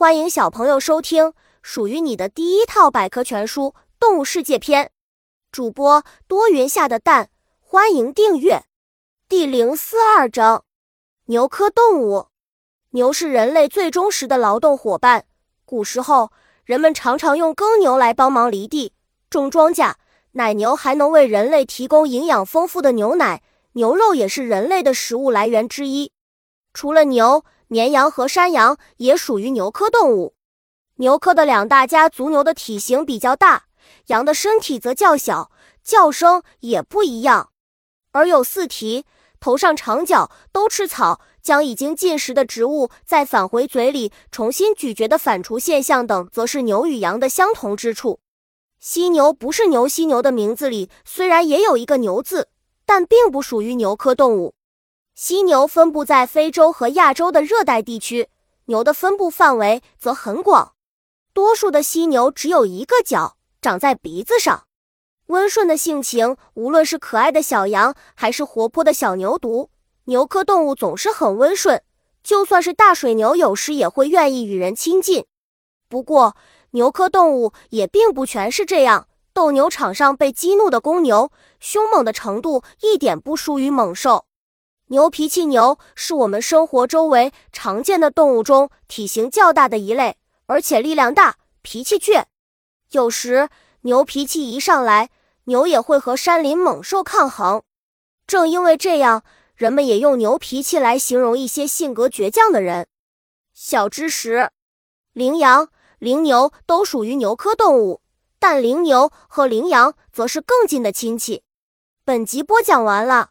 欢迎小朋友收听属于你的第一套百科全书《动物世界篇》。主播多云下的蛋，欢迎订阅。第零四二章：牛科动物。牛是人类最忠实的劳动伙伴。古时候，人们常常用耕牛来帮忙犁地、种庄稼。奶牛还能为人类提供营养丰富的牛奶，牛肉也是人类的食物来源之一。除了牛，绵羊和山羊也属于牛科动物。牛科的两大家族牛的体型比较大，羊的身体则较小，叫声也不一样。而有四蹄，头上长角，都吃草，将已经进食的植物再返回嘴里重新咀嚼的反刍现象等，则是牛与羊的相同之处。犀牛不是牛，犀牛的名字里虽然也有一个牛字，但并不属于牛科动物。犀牛分布在非洲和亚洲的热带地区，牛的分布范围则很广。多数的犀牛只有一个角，长在鼻子上。温顺的性情，无论是可爱的小羊，还是活泼的小牛犊，牛科动物总是很温顺。就算是大水牛，有时也会愿意与人亲近。不过，牛科动物也并不全是这样。斗牛场上被激怒的公牛，凶猛的程度一点不输于猛兽。牛脾气牛是我们生活周围常见的动物中体型较大的一类，而且力量大，脾气倔。有时牛脾气一上来，牛也会和山林猛兽抗衡。正因为这样，人们也用牛脾气来形容一些性格倔强的人。小知识：羚羊、羚牛都属于牛科动物，但羚牛和羚羊则是更近的亲戚。本集播讲完了。